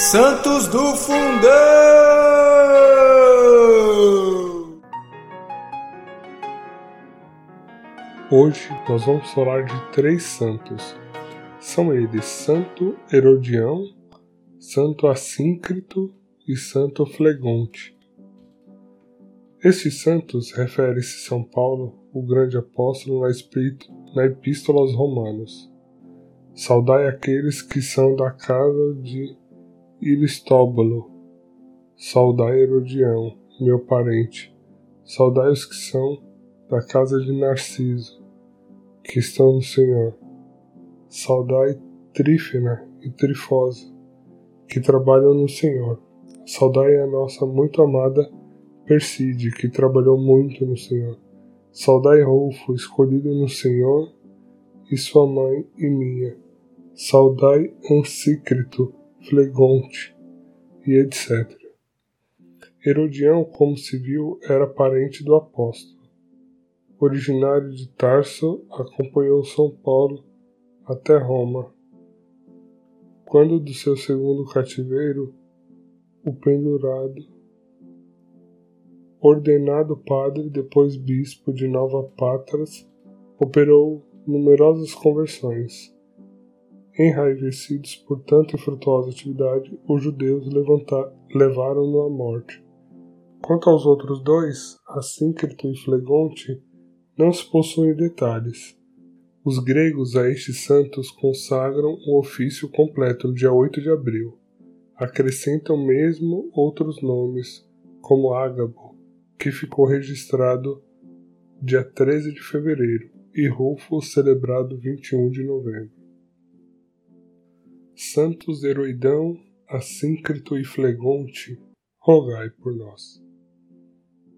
Santos do Fundão! Hoje nós vamos falar de três santos. São eles Santo Herodião, Santo Assíncrito e Santo Flegonte. Estes santos refere-se São Paulo, o grande apóstolo, na Epístola aos Romanos. Saudai aqueles que são da casa de Iristóbulo, saudai Herodião, meu parente, saudai os que são da casa de Narciso, que estão no Senhor. Saudai Trífena e Trifosa, que trabalham no Senhor. Saudai a nossa muito amada Perside, que trabalhou muito no Senhor. Saudai Rolfo, escolhido no Senhor, e sua mãe e minha. Saudai Ansícrito, Flegonte e etc. Herodião, como se viu, era parente do apóstolo. Originário de Tarso, acompanhou São Paulo até Roma. Quando do seu segundo cativeiro, o pendurado, ordenado padre, depois bispo de Nova Patras, operou numerosas conversões Enraivecidos por tanta frutuosa atividade, os judeus levaram-no à morte. Quanto aos outros dois, Assíncrito e Flegonte, não se possuem detalhes. Os gregos a estes santos consagram o ofício completo no dia 8 de abril. Acrescentam mesmo outros nomes, como Ágabo, que ficou registrado dia 13 de fevereiro, e Rufo, celebrado 21 de novembro. Santos Heroidão, Assíncrito e Flegonte, rogai por nós.